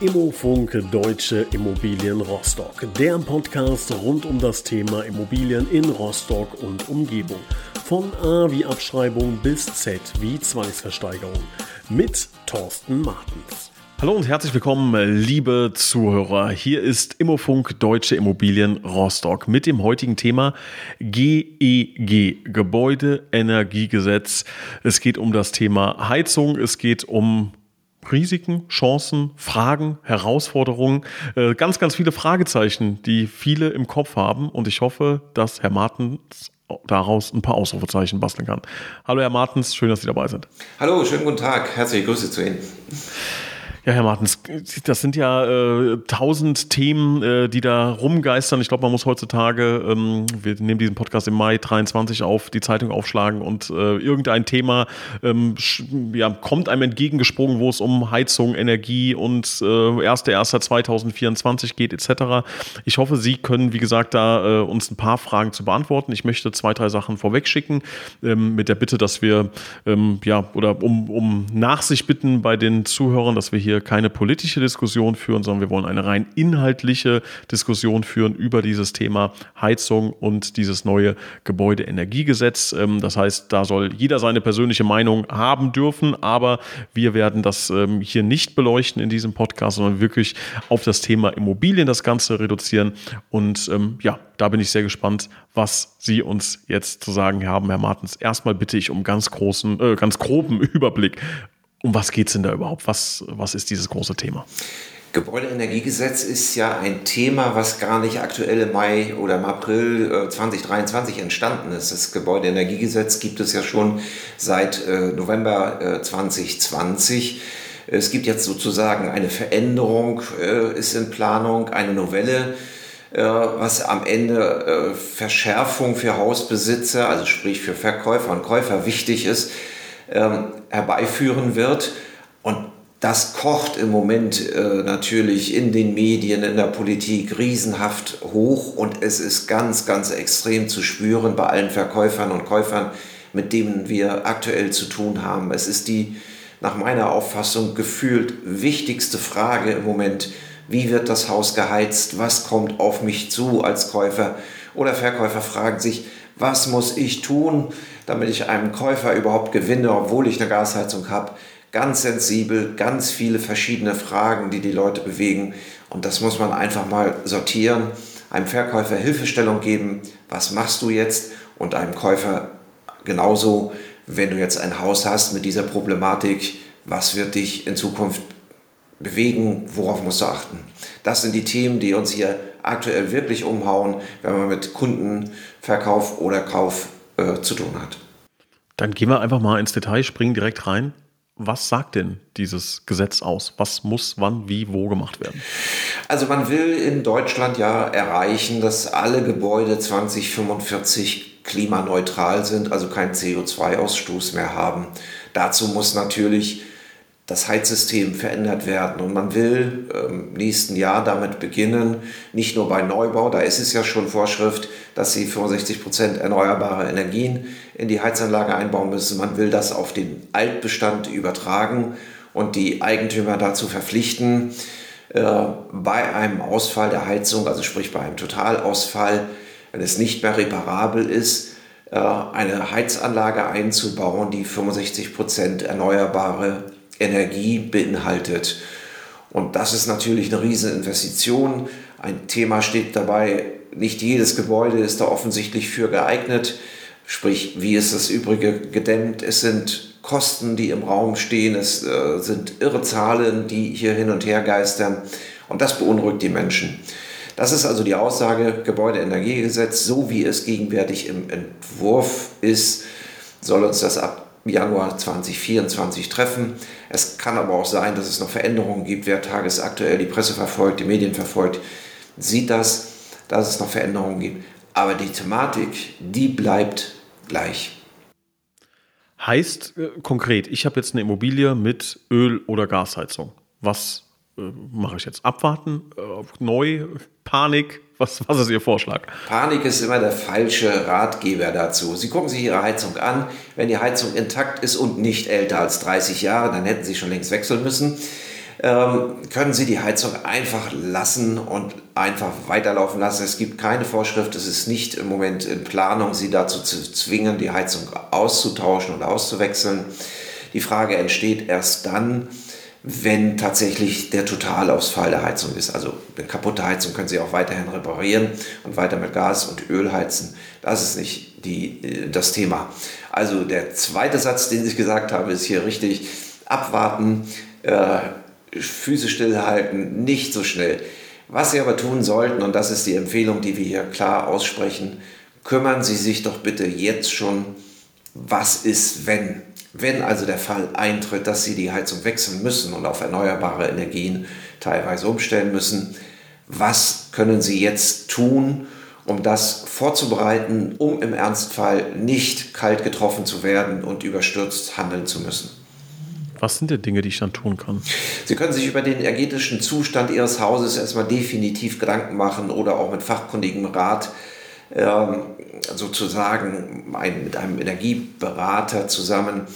Immofunk Deutsche Immobilien Rostock, der Podcast rund um das Thema Immobilien in Rostock und Umgebung. Von A wie Abschreibung bis Z wie Zwangsversteigerung mit Thorsten Martens. Hallo und herzlich willkommen, liebe Zuhörer. Hier ist Immofunk Deutsche Immobilien Rostock mit dem heutigen Thema GEG, Gebäudeenergiegesetz. Es geht um das Thema Heizung, es geht um Risiken, Chancen, Fragen, Herausforderungen, äh, ganz, ganz viele Fragezeichen, die viele im Kopf haben. Und ich hoffe, dass Herr Martens daraus ein paar Ausrufezeichen basteln kann. Hallo Herr Martens, schön, dass Sie dabei sind. Hallo, schönen guten Tag, herzliche Grüße zu Ihnen. Ja, Herr Martens, das sind ja äh, tausend Themen, äh, die da rumgeistern. Ich glaube, man muss heutzutage, ähm, wir nehmen diesen Podcast im Mai 23 auf, die Zeitung aufschlagen und äh, irgendein Thema ähm, ja, kommt einem entgegengesprungen, wo es um Heizung, Energie und äh, 1.1.2024 geht etc. Ich hoffe, Sie können, wie gesagt, da äh, uns ein paar Fragen zu beantworten. Ich möchte zwei, drei Sachen vorwegschicken, ähm, mit der Bitte, dass wir, ähm, ja, oder um, um Nachsicht bitten bei den Zuhörern, dass wir hier keine politische Diskussion führen, sondern wir wollen eine rein inhaltliche Diskussion führen über dieses Thema Heizung und dieses neue Gebäudeenergiegesetz. Ähm, das heißt, da soll jeder seine persönliche Meinung haben dürfen, aber wir werden das ähm, hier nicht beleuchten in diesem Podcast, sondern wirklich auf das Thema Immobilien das Ganze reduzieren. Und ähm, ja, da bin ich sehr gespannt, was Sie uns jetzt zu sagen haben, Herr Martens. Erstmal bitte ich um ganz großen, äh, ganz groben Überblick. Um was geht es denn da überhaupt? Was, was ist dieses große Thema? Gebäudeenergiegesetz ist ja ein Thema, was gar nicht aktuell im Mai oder im April 2023 äh, entstanden ist. Das Gebäudeenergiegesetz gibt es ja schon seit äh, November 2020. Äh, es gibt jetzt sozusagen eine Veränderung, ist in Planung, eine Novelle, was am Ende Verschärfung für Hausbesitzer, also sprich für Verkäufer und Käufer wichtig ist ähm, herbeiführen wird. Und das kocht im Moment äh, natürlich in den Medien, in der Politik riesenhaft hoch und es ist ganz, ganz extrem zu spüren bei allen Verkäufern und Käufern, mit denen wir aktuell zu tun haben. Es ist die nach meiner Auffassung gefühlt wichtigste Frage im Moment. Wie wird das Haus geheizt? Was kommt auf mich zu als Käufer? Oder Verkäufer fragen sich, was muss ich tun, damit ich einen Käufer überhaupt gewinne, obwohl ich eine Gasheizung habe. Ganz sensibel, ganz viele verschiedene Fragen, die die Leute bewegen. Und das muss man einfach mal sortieren, einem Verkäufer Hilfestellung geben, was machst du jetzt? Und einem Käufer genauso, wenn du jetzt ein Haus hast mit dieser Problematik, was wird dich in Zukunft bewegen, worauf musst du achten? Das sind die Themen, die uns hier aktuell wirklich umhauen, wenn man mit Kundenverkauf oder Kauf äh, zu tun hat. Dann gehen wir einfach mal ins Detail, springen direkt rein. Was sagt denn dieses Gesetz aus? Was muss wann, wie, wo gemacht werden? Also man will in Deutschland ja erreichen, dass alle Gebäude 2045 klimaneutral sind, also keinen CO2-Ausstoß mehr haben. Dazu muss natürlich das Heizsystem verändert werden. Und man will im nächsten Jahr damit beginnen, nicht nur bei Neubau, da ist es ja schon Vorschrift, dass sie 65 Prozent erneuerbare Energien in die Heizanlage einbauen müssen. Man will das auf den Altbestand übertragen und die Eigentümer dazu verpflichten, äh, bei einem Ausfall der Heizung, also sprich bei einem Totalausfall, wenn es nicht mehr reparabel ist, äh, eine Heizanlage einzubauen, die 65 Prozent erneuerbare Energie beinhaltet. Und das ist natürlich eine riesen Investition. Ein Thema steht dabei, nicht jedes Gebäude ist da offensichtlich für geeignet. Sprich, wie ist das Übrige gedämmt? Es sind Kosten, die im Raum stehen. Es äh, sind irre Zahlen, die hier hin und her geistern. Und das beunruhigt die Menschen. Das ist also die Aussage, Gebäudeenergiegesetz, so wie es gegenwärtig im Entwurf ist, soll uns das ab Januar 2024 treffen. Es kann aber auch sein, dass es noch Veränderungen gibt. Wer tagesaktuell die Presse verfolgt, die Medien verfolgt, sieht das, dass es noch Veränderungen gibt. Aber die Thematik, die bleibt gleich. Heißt äh, konkret, ich habe jetzt eine Immobilie mit Öl- oder Gasheizung. Was äh, mache ich jetzt? Abwarten? Äh, neu? Panik? Was, was ist Ihr Vorschlag? Panik ist immer der falsche Ratgeber dazu. Sie gucken sich Ihre Heizung an. Wenn die Heizung intakt ist und nicht älter als 30 Jahre, dann hätten Sie schon längst wechseln müssen. ähm, können Sie die Heizung einfach lassen und einfach weiterlaufen lassen. Es gibt keine Vorschrift, es ist nicht im Moment in Planung, Sie dazu zu zwingen, die Heizung auszutauschen und auszuwechseln. Die Frage entsteht erst dann, wenn tatsächlich der Totalausfall der Heizung ist. Also eine kaputte Heizung können Sie auch weiterhin reparieren und weiter mit Gas und Öl heizen. Das ist nicht die, das Thema. Also der zweite Satz, den ich gesagt habe, ist hier richtig. Abwarten, äh, Füße stillhalten, nicht so schnell. Was Sie aber tun sollten, und das ist die Empfehlung, die wir hier klar aussprechen, kümmern Sie sich doch bitte jetzt schon, was ist, wenn. Wenn also der Fall eintritt, dass Sie die Heizung wechseln müssen und auf erneuerbare Energien teilweise umstellen müssen, was können Sie jetzt tun, um das vorzubereiten, um im Ernstfall nicht kalt getroffen zu werden und überstürzt handeln zu müssen? Was sind denn Dinge, die ich dann tun kann? Sie können sich über den energetischen Zustand Ihres Hauses erstmal definitiv Gedanken machen oder auch mit fachkundigem Rat ähm, sozusagen ein, mit einem Energieberater zusammen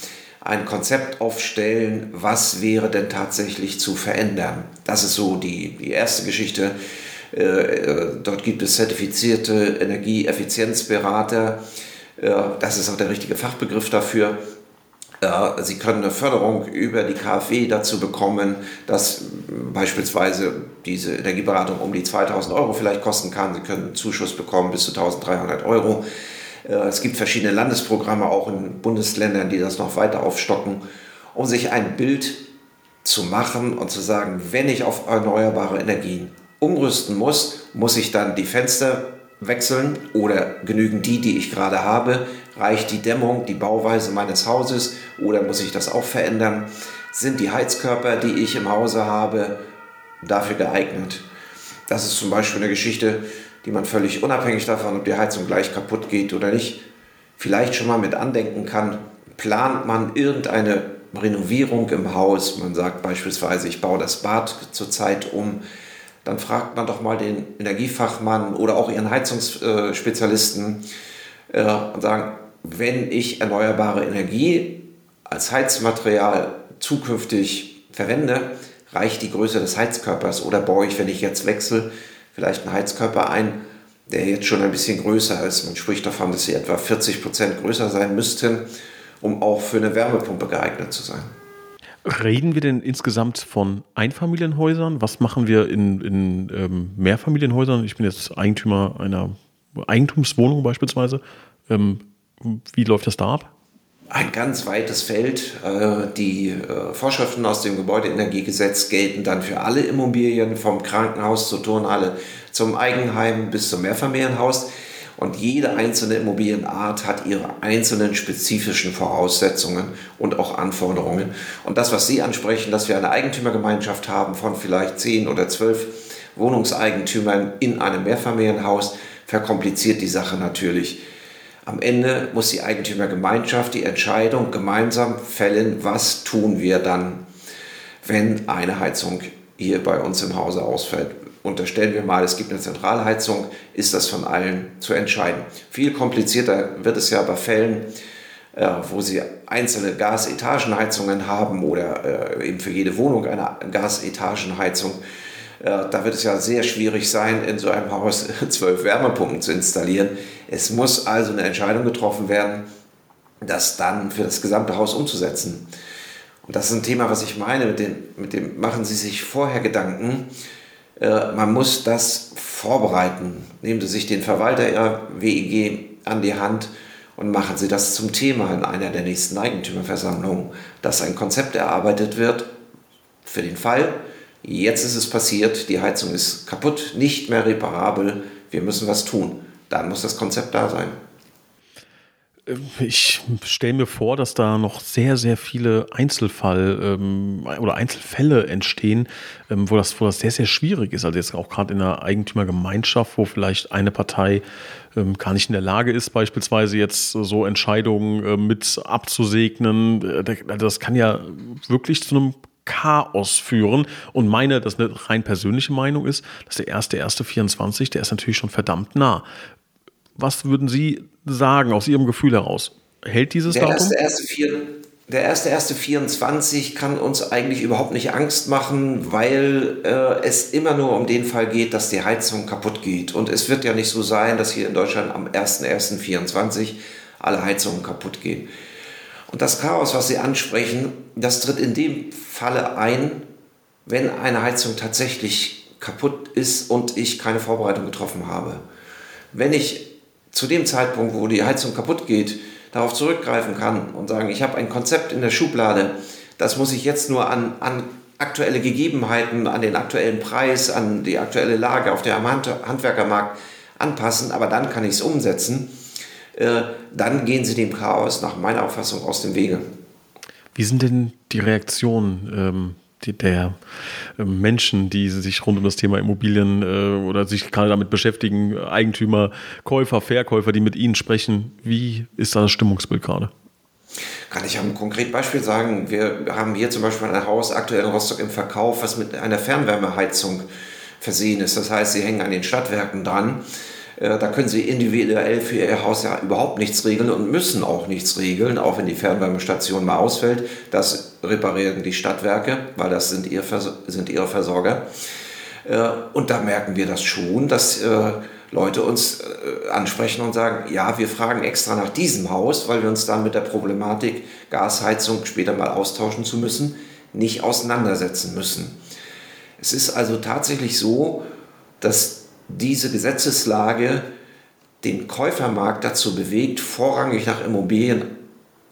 ein Konzept aufstellen, was wäre denn tatsächlich zu verändern. Das ist so die, die erste Geschichte. Äh, äh, dort gibt es zertifizierte Energieeffizienzberater. Äh, das ist auch der richtige Fachbegriff dafür. Sie können eine Förderung über die KfW dazu bekommen, dass beispielsweise diese Energieberatung um die 2000 Euro vielleicht kosten kann. Sie können einen Zuschuss bekommen bis zu 1300 Euro. Äh, es gibt verschiedene Landesprogramme auch in Bundesländern, die das noch weiter aufstocken, um sich ein Bild zu machen und zu sagen, wenn ich auf erneuerbare Energien umrüsten muss, muss ich dann die Fenster wechseln oder genügen die, die ich gerade habe? Reicht die Dämmung, die Bauweise meines Hauses oder muss ich das auch verändern? Sind die Heizkörper, die ich im Hause habe, dafür geeignet? Das ist zum Beispiel eine Geschichte, die man völlig unabhängig davon, ob die Heizung gleich kaputt geht oder nicht, vielleicht schon mal mit andenken kann. Plant man irgendeine Renovierung im Haus, man sagt beispielsweise, ich baue das Bad zurzeit um, dann fragt man doch mal den Energiefachmann oder auch ihren Heizungsspezialisten äh, und sagen, wenn ich erneuerbare Energie als Heizmaterial zukünftig verwende, reicht die Größe des Heizkörpers oder baue ich, wenn ich jetzt wechsle, vielleicht einen Heizkörper ein, der jetzt schon ein bisschen größer ist. Man spricht davon, dass sie etwa 40 Prozent größer sein müssten, um auch für eine Wärmepumpe geeignet zu sein. Reden wir denn insgesamt von Einfamilienhäusern? Was machen wir in, in ähm, Mehrfamilienhäusern? Ich bin jetzt Eigentümer einer Eigentumswohnung beispielsweise. Ähm, wie läuft das da ab? Ein ganz weites Feld. Äh, die äh, Vorschriften aus dem Gebäudeenergiegesetz gelten dann für alle Immobilien, vom Krankenhaus zur Turnhalle, zum Eigenheim bis zum Mehrfamilienhaus. Und jede einzelne Immobilienart hat ihre einzelnen spezifischen Voraussetzungen und auch Anforderungen. Und das, was Sie ansprechen, dass wir eine Eigentümergemeinschaft haben von vielleicht zehn oder zwölf Wohnungseigentümern in einem Mehrfamilienhaus, verkompliziert die Sache natürlich. Am Ende muss die Eigentümergemeinschaft die Entscheidung gemeinsam fällen, was tun wir dann, wenn eine Heizung hier bei uns im Hause ausfällt unterstellen wir mal, es gibt eine Zentralheizung, ist das von allen zu entscheiden. Viel komplizierter wird es ja bei Fällen, äh, wo Sie einzelne Gasetagenheizungen haben oder äh, eben für jede Wohnung eine Gasetagenheizung. Äh, da wird es ja sehr schwierig sein, in so einem Haus zwölf Wärmepumpen zu installieren. Es muss also eine Entscheidung getroffen werden, das dann für das gesamte Haus umzusetzen. Und das ist ein Thema, was ich meine, mit dem, mit dem machen Sie sich vorher Gedanken, man muss das vorbereiten. Nehmen Sie sich den Verwalter Ihrer WEG an die Hand und machen Sie das zum Thema in einer der nächsten Eigentümerversammlungen, dass ein Konzept erarbeitet wird für den Fall, jetzt ist es passiert, die Heizung ist kaputt, nicht mehr reparabel, wir müssen was tun. Dann muss das Konzept da sein. Ich stelle mir vor, dass da noch sehr, sehr viele Einzelfall ähm, oder Einzelfälle entstehen, ähm, wo, das, wo das sehr, sehr schwierig ist. Also jetzt auch gerade in einer Eigentümergemeinschaft, wo vielleicht eine Partei ähm, gar nicht in der Lage ist, beispielsweise jetzt so Entscheidungen äh, mit abzusegnen. Äh, das kann ja wirklich zu einem Chaos führen. Und meine, das eine rein persönliche Meinung ist, dass der erste, erste 24, der ist natürlich schon verdammt nah. Was würden Sie sagen aus Ihrem Gefühl heraus? Hält dieses der Datum? Erste, erste, vier, der 1.1.24 kann uns eigentlich überhaupt nicht Angst machen, weil äh, es immer nur um den Fall geht, dass die Heizung kaputt geht. Und es wird ja nicht so sein, dass hier in Deutschland am 1.1.24 alle Heizungen kaputt gehen. Und das Chaos, was Sie ansprechen, das tritt in dem Falle ein, wenn eine Heizung tatsächlich kaputt ist und ich keine Vorbereitung getroffen habe. Wenn ich zu dem Zeitpunkt, wo die Heizung kaputt geht, darauf zurückgreifen kann und sagen, ich habe ein Konzept in der Schublade, das muss ich jetzt nur an, an aktuelle Gegebenheiten, an den aktuellen Preis, an die aktuelle Lage auf dem Handwerkermarkt anpassen, aber dann kann ich es umsetzen, äh, dann gehen sie dem Chaos nach meiner Auffassung aus dem Wege. Wie sind denn die Reaktionen ähm, der äh, Menschen, die sich rund um das Thema Immobilien äh, oder sich gerade damit beschäftigen, Eigentümer, Käufer, Verkäufer, die mit Ihnen sprechen. Wie ist da das Stimmungsbild gerade? Kann ich ein konkretes Beispiel sagen? Wir haben hier zum Beispiel ein Haus aktuell in Rostock im Verkauf, was mit einer Fernwärmeheizung versehen ist. Das heißt, sie hängen an den Stadtwerken dran. Äh, da können Sie individuell für Ihr Haus ja überhaupt nichts regeln und müssen auch nichts regeln, auch wenn die Fernwärmestation mal ausfällt. Das reparieren die Stadtwerke, weil das sind, ihr sind ihre Versorger. Äh, und da merken wir das schon, dass äh, Leute uns ansprechen und sagen, ja, wir fragen extra nach diesem Haus, weil wir uns dann mit der Problematik Gasheizung später mal austauschen zu müssen, nicht auseinandersetzen müssen. Es ist also tatsächlich so, dass diese Gesetzeslage den Käufermarkt dazu bewegt, vorrangig nach Immobilien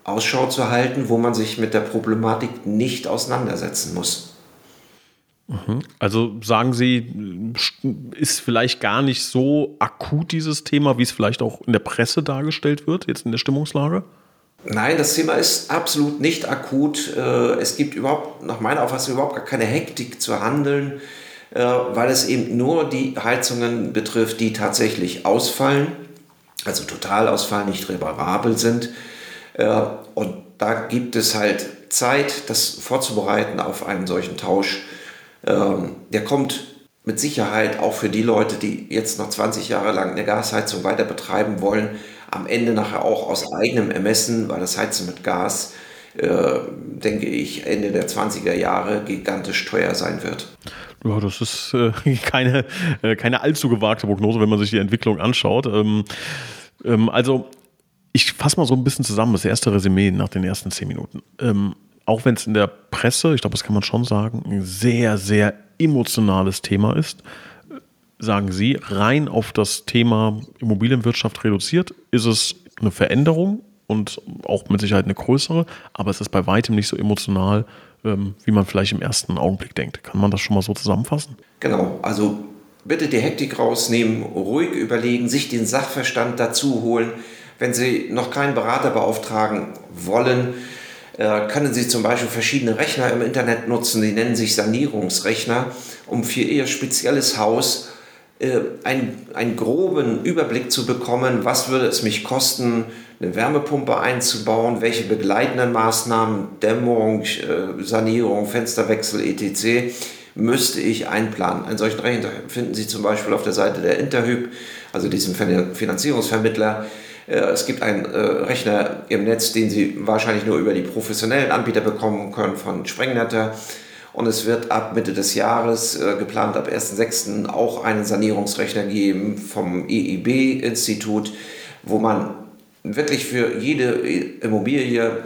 Ausschau zu halten, wo man sich mit der Problematik nicht auseinandersetzen muss. Mhm. Also sagen Sie, ist vielleicht gar nicht so akut dieses Thema, wie es vielleicht auch in der Presse dargestellt wird, jetzt in der Stimmungslage? Nein, das Thema ist absolut nicht akut. Äh, es gibt überhaupt, nach meiner Auffassung, überhaupt gar keine Hektik zu handeln. Äh, weil es eben nur die Heizungen betrifft, die tatsächlich ausfallen, also total ausfallen, nicht reparabel sind. Äh, und da gibt es halt Zeit, das vorzubereiten auf einen solchen Tausch. Ähm, der kommt mit Sicherheit auch für die Leute, die jetzt noch 20 Jahre lang eine Gasheizung weiter betreiben wollen, am Ende nachher auch aus eigenem Ermessen, weil das Heizen mit Gas, äh, denke ich, Ende der 20er Jahre gigantisch teuer sein wird. Ja, das ist äh, keine, äh, keine allzu gewagte Prognose, wenn man sich die Entwicklung anschaut. Ähm, ähm, also, ich fasse mal so ein bisschen zusammen, das erste Resümee nach den ersten zehn Minuten. Ähm, auch wenn es in der Presse, ich glaube, das kann man schon sagen, ein sehr, sehr emotionales Thema ist, sagen Sie, rein auf das Thema Immobilienwirtschaft reduziert, ist es eine Veränderung und auch mit Sicherheit eine größere, aber es ist bei weitem nicht so emotional, ähm, wie man vielleicht im ersten Augenblick denkt. Kann man das schon mal so zusammenfassen? Genau, also bitte die Hektik rausnehmen, ruhig überlegen, sich den Sachverstand dazu holen. Wenn Sie noch keinen Berater beauftragen wollen, äh, können Sie zum Beispiel verschiedene Rechner im Internet nutzen, die nennen sich Sanierungsrechner, um für Ihr spezielles Haus einen, einen groben Überblick zu bekommen, was würde es mich kosten, eine Wärmepumpe einzubauen, welche begleitenden Maßnahmen, Dämmung, äh, Sanierung, Fensterwechsel etc. müsste ich einplanen. Einen solchen Rechner finden Sie zum Beispiel auf der Seite der Interhyp, also diesem Finanzierungsvermittler. Äh, es gibt einen Rechner im Netz, den Sie wahrscheinlich nur über die professionellen Anbieter bekommen können von Sprengnetter. Und es wird ab Mitte des Jahres, äh, geplant ab 1.6., auch einen Sanierungsrechner geben vom EIB-Institut, wo man wirklich für jede Immobilie,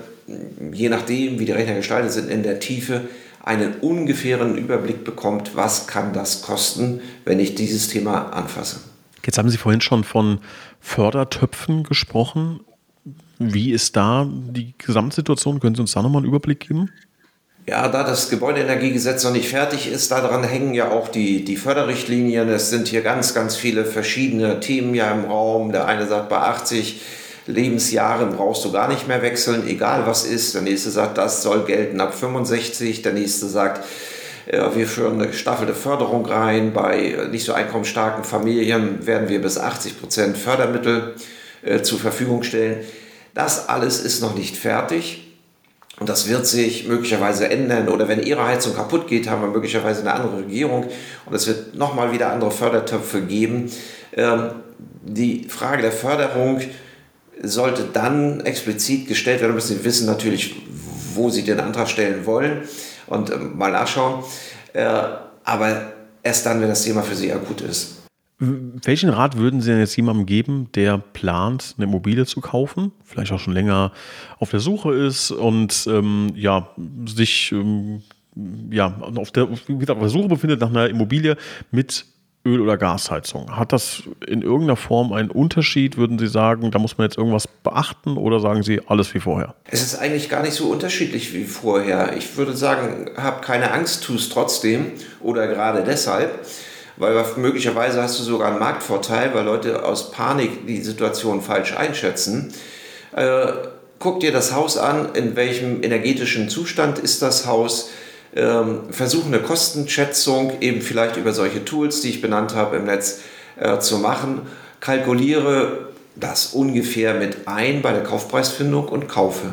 je nachdem, wie die Rechner gestaltet sind, in der Tiefe einen ungefähren Überblick bekommt, was kann das kosten, wenn ich dieses Thema anfasse. Jetzt haben Sie vorhin schon von Fördertöpfen gesprochen. Wie ist da die Gesamtsituation? Können Sie uns da nochmal einen Überblick geben? Ja, da das Gebäudeenergiegesetz noch nicht fertig ist, daran hängen ja auch die, die Förderrichtlinien. Es sind hier ganz, ganz viele verschiedene Themen ja im Raum. Der eine sagt, bei 80 Lebensjahren brauchst du gar nicht mehr wechseln, egal was ist. Der nächste sagt, das soll gelten ab 65. Der nächste sagt, wir führen eine gestaffelte Förderung rein. Bei nicht so einkommensstarken Familien werden wir bis 80 Prozent Fördermittel äh, zur Verfügung stellen. Das alles ist noch nicht fertig. Und das wird sich möglicherweise ändern. Oder wenn Ihre Heizung kaputt geht, haben wir möglicherweise eine andere Regierung und es wird nochmal wieder andere Fördertöpfe geben. Ähm, die Frage der Förderung sollte dann explizit gestellt werden, müssen Sie wissen natürlich, wo Sie den Antrag stellen wollen und ähm, mal nachschauen. Äh, aber erst dann, wenn das Thema für Sie akut ist. Welchen Rat würden Sie denn jetzt jemandem geben, der plant, eine Immobilie zu kaufen, vielleicht auch schon länger auf der Suche ist und ähm, ja, sich ähm, ja, auf der, auf der Suche befindet nach einer Immobilie mit Öl- oder Gasheizung. Hat das in irgendeiner Form einen Unterschied? Würden Sie sagen, da muss man jetzt irgendwas beachten oder sagen Sie alles wie vorher? Es ist eigentlich gar nicht so unterschiedlich wie vorher. Ich würde sagen, hab keine Angst, tu es trotzdem oder gerade deshalb, weil möglicherweise hast du sogar einen Marktvorteil, weil Leute aus Panik die Situation falsch einschätzen. Äh, guck dir das Haus an, in welchem energetischen Zustand ist das Haus ähm, versuche eine Kostenschätzung eben vielleicht über solche Tools, die ich benannt habe im Netz, äh, zu machen. Kalkuliere das ungefähr mit ein bei der Kaufpreisfindung und kaufe.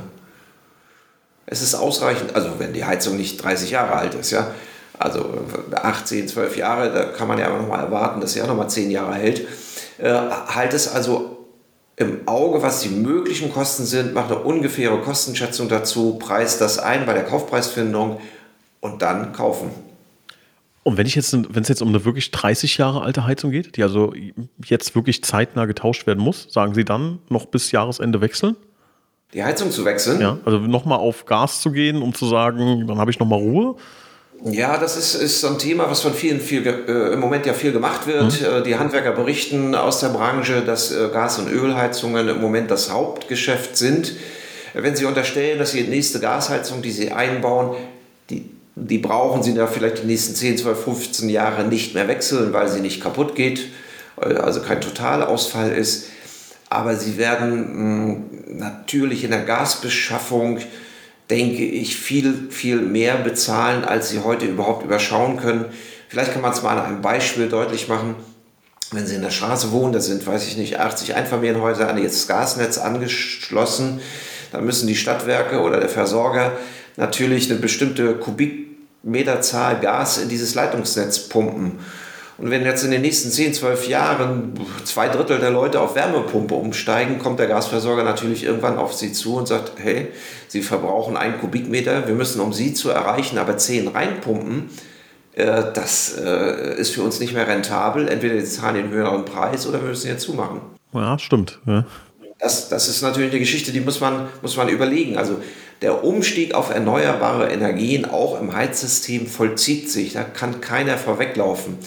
Es ist ausreichend, also wenn die Heizung nicht 30 Jahre alt ist, ja, also 18, 12 Jahre, da kann man ja aber nochmal erwarten, dass sie ja nochmal 10 Jahre hält. Äh, halt es also im Auge, was die möglichen Kosten sind, mach eine ungefähre Kostenschätzung dazu, preist das ein bei der Kaufpreisfindung und dann kaufen. Und wenn ich jetzt, wenn es jetzt um eine wirklich 30 Jahre alte Heizung geht, die also jetzt wirklich zeitnah getauscht werden muss, sagen Sie dann noch bis Jahresende wechseln? Die Heizung zu wechseln? Ja, also nochmal auf Gas zu gehen, um zu sagen, dann habe ich nochmal Ruhe. Ja, das ist, ist so ein Thema, was von vielen viel, äh, im Moment ja viel gemacht wird. Mhm. Äh, die Handwerker berichten aus der Branche, dass äh, Gas- und Ölheizungen im Moment das Hauptgeschäft sind. Wenn Sie unterstellen, dass die nächste Gasheizung, die Sie einbauen, die die brauchen sie da vielleicht die nächsten 10, 12, 15 Jahre nicht mehr wechseln, weil sie nicht kaputt geht, also kein Totalausfall ist. Aber sie werden hm, natürlich in der Gasbeschaffung, denke ich, viel, viel mehr bezahlen, als sie heute überhaupt überschauen können. Vielleicht kann man es mal an einem Beispiel deutlich machen. Wenn Sie in der Straße wohnen, da sind, weiß ich nicht, 80 Einfamilienhäuser an das Gasnetz angeschlossen, dann müssen die Stadtwerke oder der Versorger natürlich eine bestimmte Kubikmeterzahl Gas in dieses Leitungsnetz pumpen. Und wenn jetzt in den nächsten 10, 12 Jahren zwei Drittel der Leute auf Wärmepumpe umsteigen, kommt der Gasversorger natürlich irgendwann auf sie zu und sagt, hey, Sie verbrauchen einen Kubikmeter, wir müssen, um Sie zu erreichen, aber 10 reinpumpen. Äh, das äh, ist für uns nicht mehr rentabel. Entweder Sie zahlen den höheren Preis oder wir müssen jetzt zumachen. Ja, stimmt. Ja. Das, das ist natürlich eine Geschichte, die muss man, muss man überlegen. Also der Umstieg auf erneuerbare Energien auch im Heizsystem vollzieht sich. Da kann keiner vorweglaufen.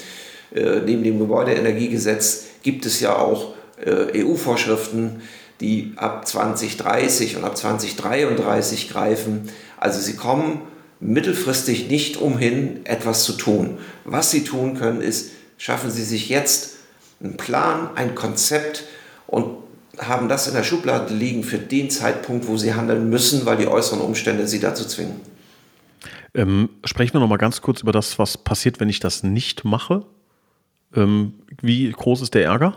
Äh, neben dem Gebäudeenergiegesetz gibt es ja auch äh, EU-Vorschriften, die ab 2030 und ab 2033 greifen. Also sie kommen mittelfristig nicht umhin, etwas zu tun. Was sie tun können, ist, schaffen sie sich jetzt einen Plan, ein Konzept und haben das in der Schublade liegen für den Zeitpunkt, wo sie handeln müssen, weil die äußeren Umstände sie dazu zwingen. Ähm, sprechen wir noch mal ganz kurz über das, was passiert, wenn ich das nicht mache. Ähm, wie groß ist der Ärger?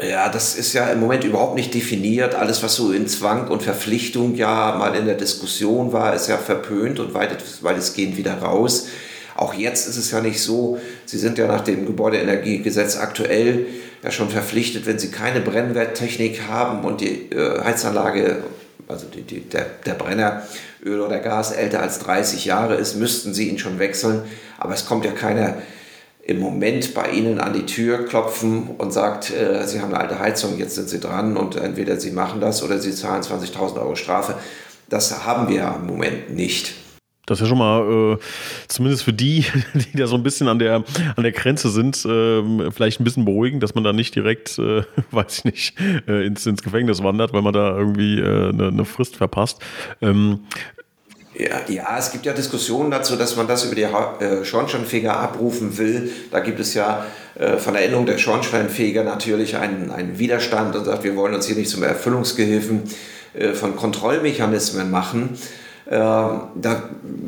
Ja, das ist ja im Moment überhaupt nicht definiert. Alles, was so in Zwang und Verpflichtung ja mal in der Diskussion war, ist ja verpönt und weitestgehend wieder raus. Auch jetzt ist es ja nicht so, Sie sind ja nach dem Gebäudeenergiegesetz aktuell ja schon verpflichtet, wenn Sie keine Brennwerttechnik haben und die äh, Heizanlage, also die, die, der, der Brenner Öl oder Gas älter als 30 Jahre ist, müssten Sie ihn schon wechseln. Aber es kommt ja keiner im Moment bei Ihnen an die Tür klopfen und sagt, äh, Sie haben eine alte Heizung, jetzt sind Sie dran und entweder Sie machen das oder Sie zahlen 20.000 Euro Strafe. Das haben wir im Moment nicht. Das ist ja schon mal, äh, zumindest für die, die da so ein bisschen an der, an der Grenze sind, äh, vielleicht ein bisschen beruhigend, dass man da nicht direkt, äh, weiß ich nicht, äh, ins, ins Gefängnis wandert, weil man da irgendwie äh, eine, eine Frist verpasst. Ähm, ja, ja, es gibt ja Diskussionen dazu, dass man das über die äh, Schornsteinfeger abrufen will. Da gibt es ja äh, von der Änderung der Schornsteinfeger natürlich einen, einen Widerstand und sagt, wir wollen uns hier nicht zum Erfüllungsgehilfen äh, von Kontrollmechanismen machen. Ähm, da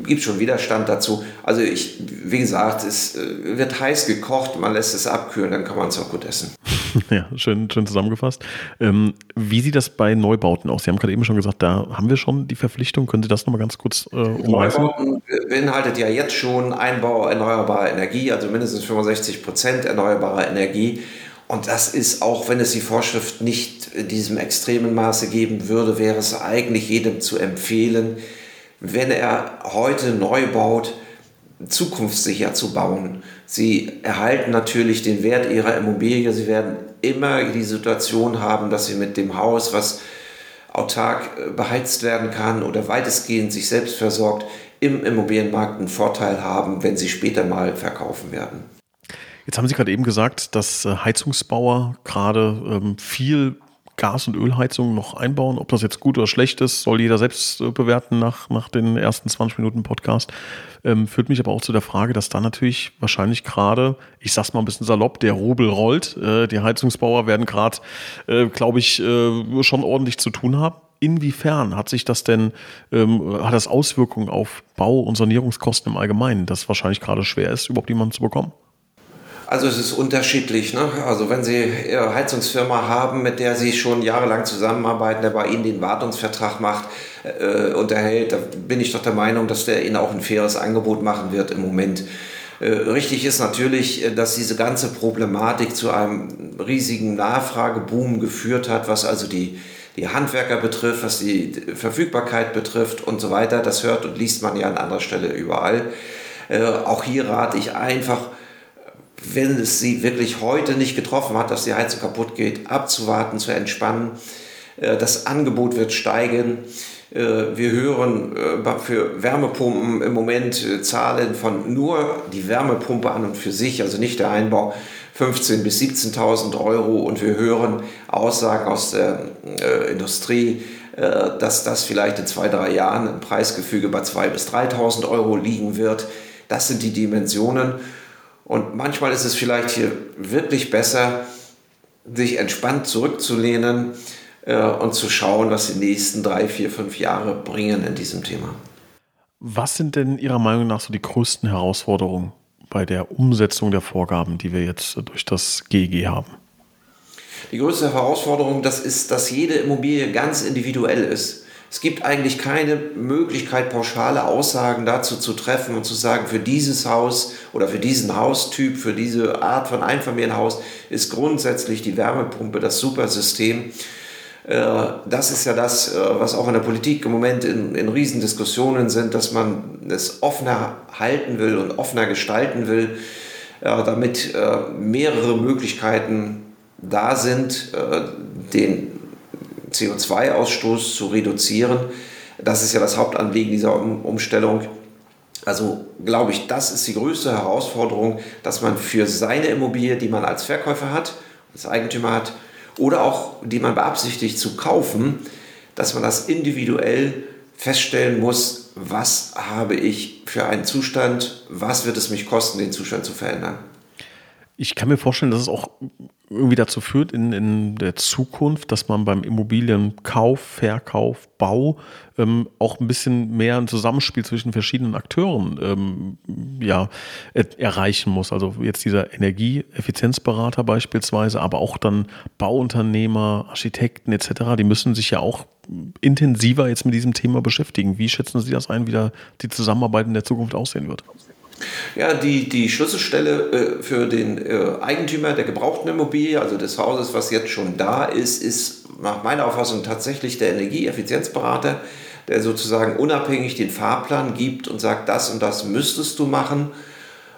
gibt es schon Widerstand dazu. Also ich, wie gesagt, es äh, wird heiß gekocht, man lässt es abkühlen, dann kann man es auch gut essen. Ja, schön, schön zusammengefasst. Ähm, wie sieht das bei Neubauten aus? Sie haben gerade eben schon gesagt, da haben wir schon die Verpflichtung. Können Sie das nochmal ganz kurz äh, umreißen? Neubauten beinhaltet ja jetzt schon Einbau erneuerbarer Energie, also mindestens 65 Prozent erneuerbarer Energie. Und das ist, auch wenn es die Vorschrift nicht in diesem extremen Maße geben würde, wäre es eigentlich jedem zu empfehlen, wenn er heute neu baut, zukunftssicher zu bauen. Sie erhalten natürlich den Wert ihrer Immobilie. Sie werden immer die Situation haben, dass sie mit dem Haus, was autark äh, beheizt werden kann oder weitestgehend sich selbst versorgt, im Immobilienmarkt einen Vorteil haben, wenn sie später mal verkaufen werden. Jetzt haben Sie gerade eben gesagt, dass äh, Heizungsbauer gerade ähm, viel Gas- und Ölheizungen noch einbauen. Ob das jetzt gut oder schlecht ist, soll jeder selbst äh, bewerten nach, nach den ersten 20 Minuten Podcast. Ähm, führt mich aber auch zu der Frage, dass da natürlich wahrscheinlich gerade, ich sag's mal ein bisschen salopp, der Rubel rollt. Äh, die Heizungsbauer werden gerade, äh, glaube ich, äh, schon ordentlich zu tun haben. Inwiefern hat sich das denn, ähm, hat das Auswirkungen auf Bau- und Sanierungskosten im Allgemeinen, dass wahrscheinlich gerade schwer ist, überhaupt jemanden zu bekommen? Also es ist unterschiedlich. Ne? Also wenn Sie Ihre Heizungsfirma haben, mit der Sie schon jahrelang zusammenarbeiten, der bei Ihnen den Wartungsvertrag macht, äh, unterhält, da bin ich doch der Meinung, dass der Ihnen auch ein faires Angebot machen wird im Moment. Äh, richtig ist natürlich, äh, dass diese ganze Problematik zu einem riesigen Nachfrageboom geführt hat, was also die, die Handwerker betrifft, was die Verfügbarkeit betrifft und so weiter. Das hört und liest man ja an anderer Stelle überall. Äh, auch hier rate ich einfach, wenn es sie wirklich heute nicht getroffen hat, dass die Heizung kaputt geht, abzuwarten, zu entspannen. Äh, das Angebot wird steigen. Äh, wir hören äh, für Wärmepumpen im Moment Zahlen von nur die Wärmepumpe an und für sich, also nicht der Einbau, 15.000 bis 17.000 Euro. Und wir hören Aussagen aus der Industrie, dass das vielleicht in zwei, drei Jahren im Preisgefüge bei 2.000 bis 3.000 Euro liegen wird. Das sind die Dimensionen. Und manchmal ist es vielleicht hier wirklich besser, sich entspannt zurückzulehnen äh, und zu schauen, was die nächsten drei, vier, fünf Jahre bringen in diesem Thema. Was sind denn Ihrer Meinung nach so die größten Herausforderungen bei der Umsetzung der Vorgaben, die wir jetzt durch das GEG haben? Die größte Herausforderung, das ist, dass jede Immobilie ganz individuell ist. Es gibt eigentlich keine Möglichkeit, pauschale Aussagen dazu zu treffen und zu sagen, für dieses Haus oder für diesen Haustyp, für diese Art von Einfamilienhaus ist grundsätzlich die Wärmepumpe das Supersystem. Äh, das ist ja das, äh, was auch in der Politik im Moment in, in Riesendiskussionen sind, dass man es offener halten will und offener gestalten will, äh, damit mehrere Möglichkeiten da sind, den CO2-Ausstoß zu reduzieren. Das ist ja das Hauptanliegen dieser Umstellung. Also glaube ich, das ist die größte Herausforderung, dass man für seine Immobilie, die man als Verkäufer hat, als Eigentümer hat, oder auch die man beabsichtigt zu kaufen, dass man das individuell feststellen muss, was habe ich für einen Zustand, was wird es mich kosten, den Zustand zu verändern. Ich kann mir vorstellen, dass es auch irgendwie dazu führt in, in der Zukunft, dass man beim Immobilienkauf, Verkauf, Bau ähm, auch ein bisschen mehr ein Zusammenspiel zwischen verschiedenen Akteuren ähm, ja, erreichen muss. Also jetzt dieser Energieeffizienzberater beispielsweise, aber auch dann Bauunternehmer, Architekten etc., die müssen sich ja auch intensiver jetzt mit diesem Thema beschäftigen. Wie schätzen Sie das ein, wie da die Zusammenarbeit in der Zukunft aussehen wird? Ja, die, die Schlüsselstelle äh, für den äh, Eigentümer der gebrauchten Immobilie, also des Hauses, was jetzt schon da ist, ist nach meiner Auffassung tatsächlich der Energieeffizienzberater, der sozusagen unabhängig den Fahrplan gibt und sagt, das und das müsstest du machen,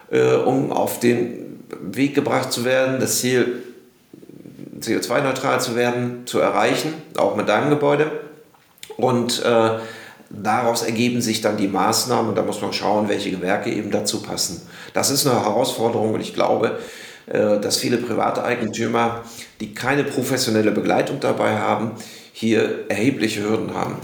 äh, um auf den Weg gebracht zu werden, das Ziel CO2-neutral zu werden, zu erreichen, auch mit deinem Gebäude. Und äh, daraus ergeben sich dann die Maßnahmen und da muss man schauen, welche Gewerke eben dazu passen. Das ist eine Herausforderung und ich glaube, äh, dass viele private Eigentümer, die keine professionelle Begleitung dabei haben, hier erhebliche Hürden haben.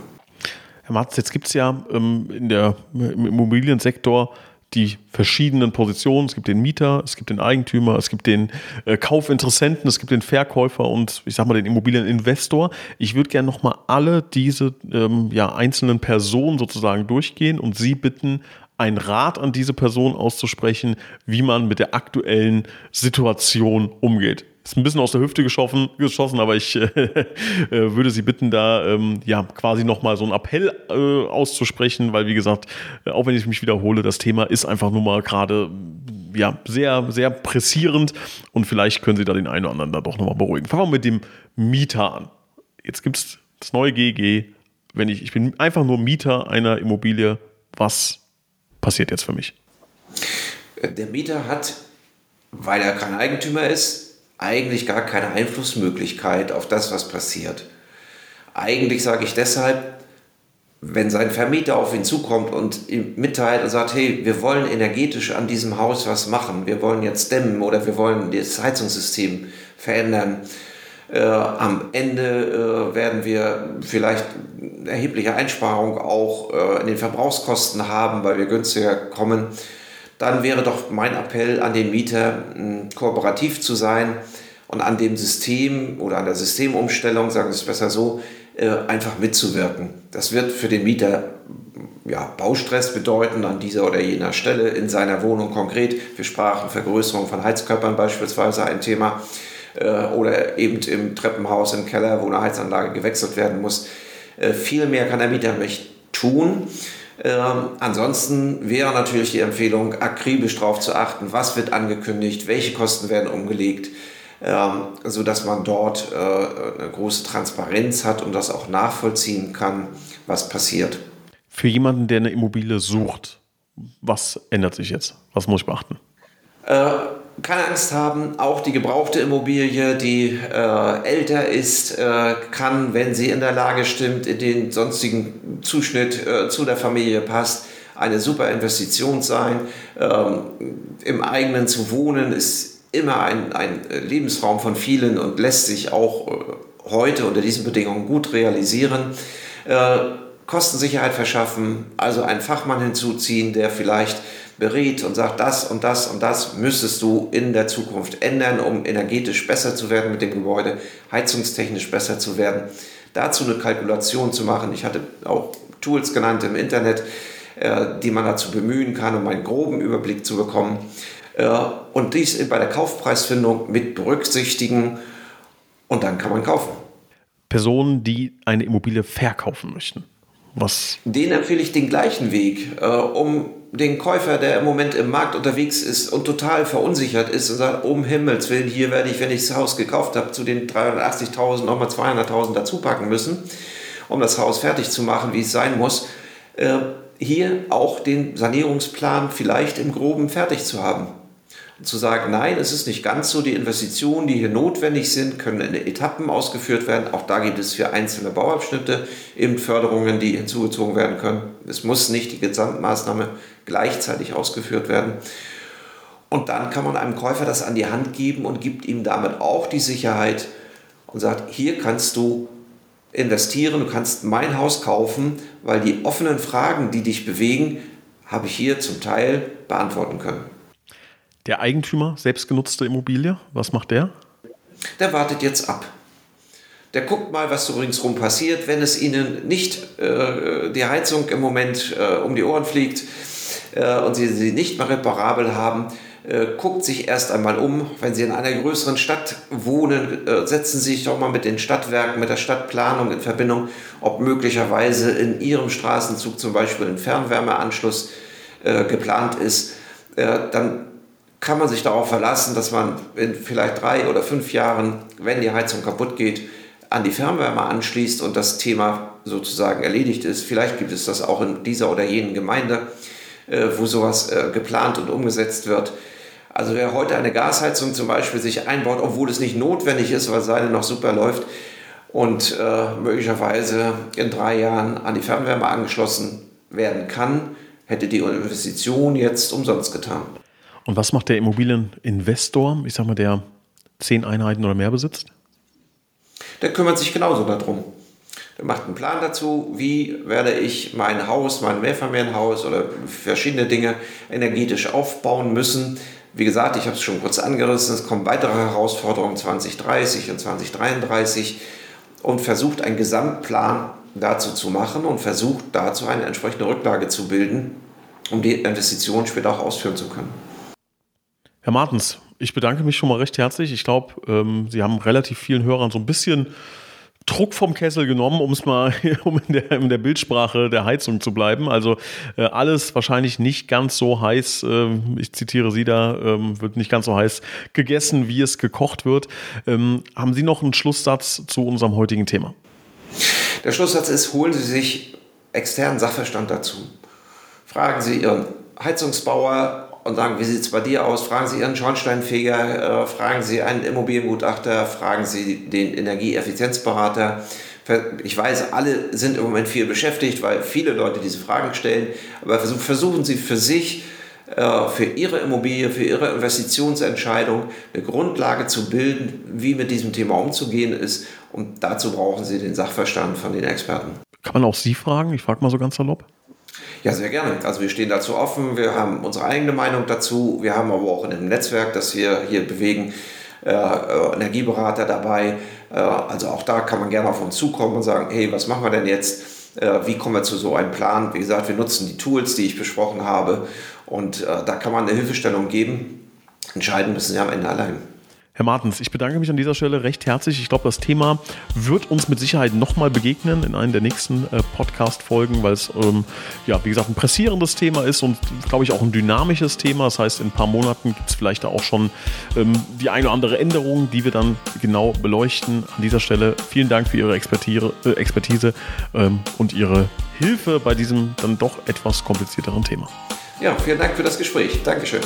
Herr Marz, jetzt gibt es ja ähm, in der, im Immobiliensektor die verschiedenen Positionen. Es gibt den Mieter, es gibt den Eigentümer, es gibt den äh, Kaufinteressenten, es gibt den Verkäufer und ich sag mal den Immobilieninvestor. Ich würde gerne nochmal alle diese ähm, ja, einzelnen Personen sozusagen durchgehen und Sie bitten, einen Rat an diese Person auszusprechen, wie man mit der aktuellen Situation umgeht. Ist ein bisschen aus der Hüfte geschossen, geschossen aber ich äh, äh, würde Sie bitten, da ähm, ja quasi nochmal so einen Appell äh, auszusprechen, weil wie gesagt, äh, auch wenn ich mich wiederhole, das Thema ist einfach nur mal gerade ja sehr, sehr pressierend und vielleicht können Sie da den einen oder anderen da doch nochmal beruhigen. Fangen wir mit dem Mieter an. Jetzt gibt es das neue GG wenn ich, ich bin einfach nur Mieter einer Immobilie, was passiert jetzt für mich? Der Mieter hat, weil er kein Eigentümer ist, eigentlich gar keine Einflussmöglichkeit auf das, was passiert. Eigentlich sage ich deshalb, wenn sein Vermieter auf ihn zukommt und ihm mitteilt und sagt, hey, wir wollen energetisch an diesem Haus was machen, wir wollen jetzt dämmen oder wir wollen das Heizungssystem verändern, äh, am Ende äh, werden wir vielleicht erhebliche Einsparungen auch äh, in den Verbrauchskosten haben, weil wir günstiger kommen. Dann wäre doch mein Appell an den Mieter, kooperativ zu sein und an dem System oder an der Systemumstellung, sagen wir es besser so, äh, einfach mitzuwirken. Das wird für den Mieter ja, Baustress bedeuten an dieser oder jener Stelle in seiner Wohnung konkret. Wir sprachen Vergrößerung von Heizkörpern beispielsweise ein Thema äh, oder eben im Treppenhaus im Keller, wo eine Heizanlage gewechselt werden muss. Äh, viel mehr kann der Mieter nicht tun. Ähm, ansonsten wäre natürlich die Empfehlung, akribisch darauf zu achten, was wird angekündigt, welche Kosten werden umgelegt ähm, sodass man dort äh, eine große Transparenz hat und das auch nachvollziehen kann, was passiert. Für jemanden, der eine Immobilie sucht, was ändert sich jetzt? Was muss ich beachten? Äh, keine Angst haben, auch die gebrauchte Immobilie, die äh, älter ist, äh, kann, wenn sie in der Lage stimmt, in den sonstigen Zuschnitt äh, zu der Familie passt, eine super Investition sein. Ähm, Im eigenen zu wohnen ist immer ein, ein Lebensraum von vielen und lässt sich auch äh, heute unter diesen Bedingungen gut realisieren. Äh, Kostensicherheit verschaffen, also einen Fachmann hinzuziehen, der vielleicht berät und sagt, das und das und das müsstest du in der Zukunft ändern, um energetisch besser zu werden mit dem Gebäude, heizungstechnisch besser zu werden. Dazu eine Kalkulation zu machen. Ich hatte auch Tools genannt im Internet, äh, die man dazu bemühen kann, um einen groben Überblick zu bekommen. Äh, und dies bei der Kaufpreisfindung mit berücksichtigen und dann kann man kaufen. Personen, die eine Immobilie verkaufen möchten. Was? Den empfehle ich den gleichen Weg, äh, um den Käufer, der im Moment im Markt unterwegs ist und total verunsichert ist und sagt, um Himmels Willen, hier werde ich, wenn ich das Haus gekauft habe, zu den 380.000 nochmal 200.000 dazu packen müssen, um das Haus fertig zu machen, wie es sein muss. Äh, hier auch den Sanierungsplan vielleicht im Groben fertig zu haben zu sagen, nein, es ist nicht ganz so, die Investitionen, die hier notwendig sind, können in Etappen ausgeführt werden. Auch da gibt es für einzelne Bauabschnitte eben Förderungen, die hinzugezogen werden können. Es muss nicht die Gesamtmaßnahme gleichzeitig ausgeführt werden. Und dann kann man einem Käufer das an die Hand geben und gibt ihm damit auch die Sicherheit und sagt, hier kannst du investieren, du kannst mein Haus kaufen, weil die offenen Fragen, die dich bewegen, habe ich hier zum Teil beantworten können. Der Eigentümer, selbstgenutzte Immobilie, was macht der? Der wartet jetzt ab. Der guckt mal, was so ringsherum passiert. Wenn es Ihnen nicht äh, die Heizung im Moment äh, um die Ohren fliegt äh, und Sie sie nicht mehr reparabel haben, äh, guckt sich erst einmal um. Wenn Sie in einer größeren Stadt wohnen, äh, setzen Sie sich doch mal mit den Stadtwerken, mit der Stadtplanung in Verbindung, ob möglicherweise in Ihrem Straßenzug zum Beispiel ein Fernwärmeanschluss äh, geplant ist. dann kann man sich darauf verlassen, dass man in vielleicht drei oder fünf Jahren, wenn die Heizung kaputt geht, an die Fernwärme anschließt und das Thema sozusagen erledigt ist. Vielleicht gibt es das auch in dieser oder jenen Gemeinde, äh, wo sowas äh, geplant und umgesetzt wird. Also wer heute eine Gasheizung zum Beispiel sich einbaut, obwohl es nicht notwendig ist, weil seine noch super läuft und äh, möglicherweise in drei Jahren an die Fernwärme angeschlossen werden kann, hätte die Investition jetzt umsonst getan. Und was macht der Immobilieninvestor, ich sag mal, der zehn Einheiten oder mehr besitzt? Der kümmert sich genauso darum. Der macht einen Plan dazu, wie werde ich mein Haus, mein Mehrfamilienhaus oder verschiedene Dinge energetisch aufbauen müssen. Wie gesagt, ich habe es schon kurz angerissen, es kommen weitere Herausforderungen 2030 und 2033 und versucht einen Gesamtplan dazu zu machen und versucht dazu eine entsprechende Rücklage zu bilden, um die Investition später auch ausführen zu können. Herr Martens, ich bedanke mich schon mal recht herzlich. Ich glaube, ähm, Sie haben relativ vielen Hörern so ein bisschen Druck vom Kessel genommen, um es mal um in der, in der, Bildsprache der Heizung zu bleiben. Also äh, alles wahrscheinlich nicht ganz so heiß, äh, ich zitiere Sie da, äh, wird nicht ganz so heiß gegessen, wie es gekocht wird. Ähm, haben Sie noch einen Schlusssatz zu unserem heutigen Thema? Der Schlusssatz ist, holen Sie sich externen Sachverstand dazu. Fragen Sie Ihren Heizungsbauer und sagen, wie sieht es bei dir aus? Fragen Sie Ihren Schornsteinfeger, äh, fragen Sie einen Immobiliengutachter, fragen Sie den Energieeffizienzberater. Ich weiß, alle sind im Moment viel beschäftigt, weil viele Leute diese Fragen stellen, aber versuchen Sie für sich, äh, für Ihre Immobilie, für Ihre Investitionsentscheidung eine Grundlage zu bilden, wie mit diesem Thema umzugehen ist. Und dazu brauchen Sie den Sachverstand von den Experten. Kann man auch Sie fragen? Ich frage mal so ganz salopp. Ja, sehr gerne. Also wir stehen dazu offen, wir haben unsere eigene Meinung dazu, wir haben aber auch in dem Netzwerk, das wir hier bewegen, äh, äh, Energieberater dabei. Äh, also auch da kann man gerne auf uns zukommen und sagen, hey, was machen wir denn jetzt? Äh, wie kommen wir zu so einem Plan? Wie gesagt, wir nutzen die Tools, die ich besprochen habe und äh, da kann man eine Hilfestellung geben. Entscheiden müssen Sie am Ende allein. Herr Martens, ich bedanke mich an dieser Stelle recht herzlich. Ich glaube, das Thema wird uns mit Sicherheit nochmal begegnen in einem der nächsten äh, Podcast-Folgen, weil es, ähm, ja, wie gesagt, ein pressierendes Thema ist und, glaube ich, auch ein dynamisches Thema. Das heißt, in ein paar Monaten gibt es vielleicht da auch schon ähm, die eine oder andere Änderung, die wir dann genau beleuchten. An dieser Stelle vielen Dank für Ihre Expertise, äh, Expertise ähm, und Ihre Hilfe bei diesem dann doch etwas komplizierteren Thema. Ja, vielen Dank für das Gespräch. Dankeschön.